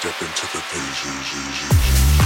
Step into the vision.